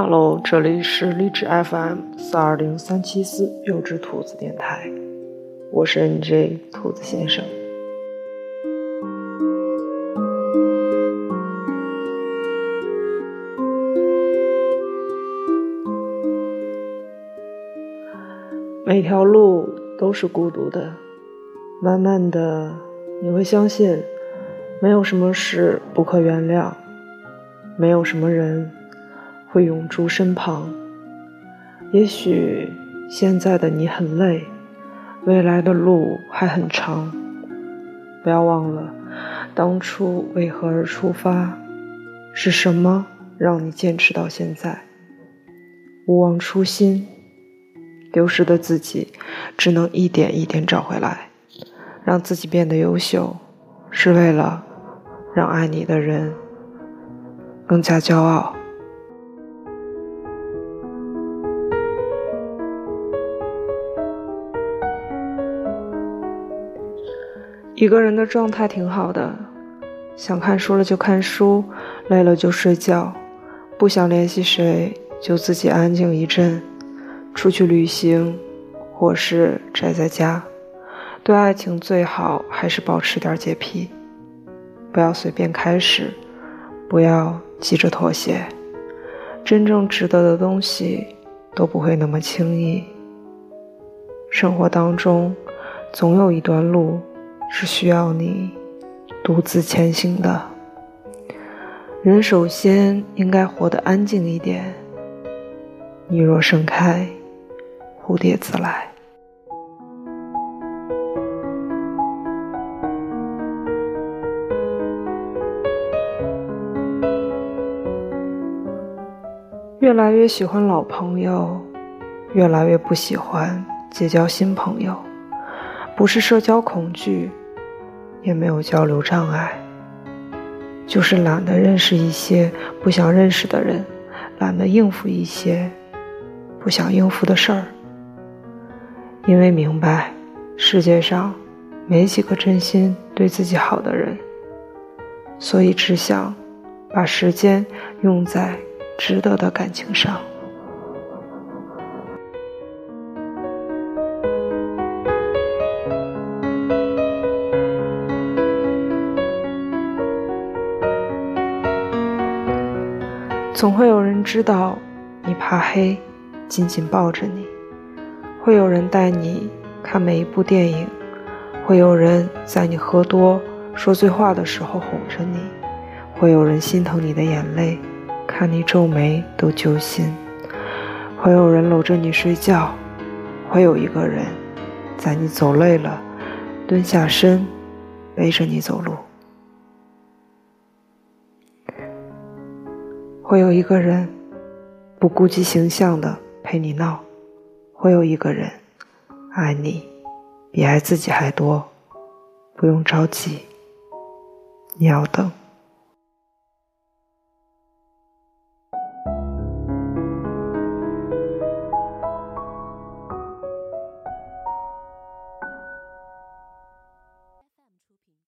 Hello，这里是励志 FM 四二零三七四幼稚兔子电台，我是 NJ 兔子先生。每条路都是孤独的，慢慢的你会相信，没有什么事不可原谅，没有什么人。会永驻身旁。也许现在的你很累，未来的路还很长。不要忘了，当初为何而出发？是什么让你坚持到现在？勿忘初心，丢失的自己只能一点一点找回来。让自己变得优秀，是为了让爱你的人更加骄傲。一个人的状态挺好的，想看书了就看书，累了就睡觉，不想联系谁就自己安静一阵，出去旅行，或是宅在家。对爱情最好还是保持点洁癖，不要随便开始，不要急着妥协。真正值得的东西都不会那么轻易。生活当中，总有一段路。是需要你独自前行的。人首先应该活得安静一点。你若盛开，蝴蝶自来。越来越喜欢老朋友，越来越不喜欢结交新朋友。不是社交恐惧。也没有交流障碍，就是懒得认识一些不想认识的人，懒得应付一些不想应付的事儿。因为明白，世界上没几个真心对自己好的人，所以只想把时间用在值得的感情上。总会有人知道你怕黑，紧紧抱着你；会有人带你看每一部电影；会有人在你喝多说醉话的时候哄着你；会有人心疼你的眼泪，看你皱眉都揪心；会有人搂着你睡觉；会有一个人，在你走累了，蹲下身背着你走路。会有一个人不顾及形象的陪你闹，会有一个人爱你比爱自己还多，不用着急，你要等。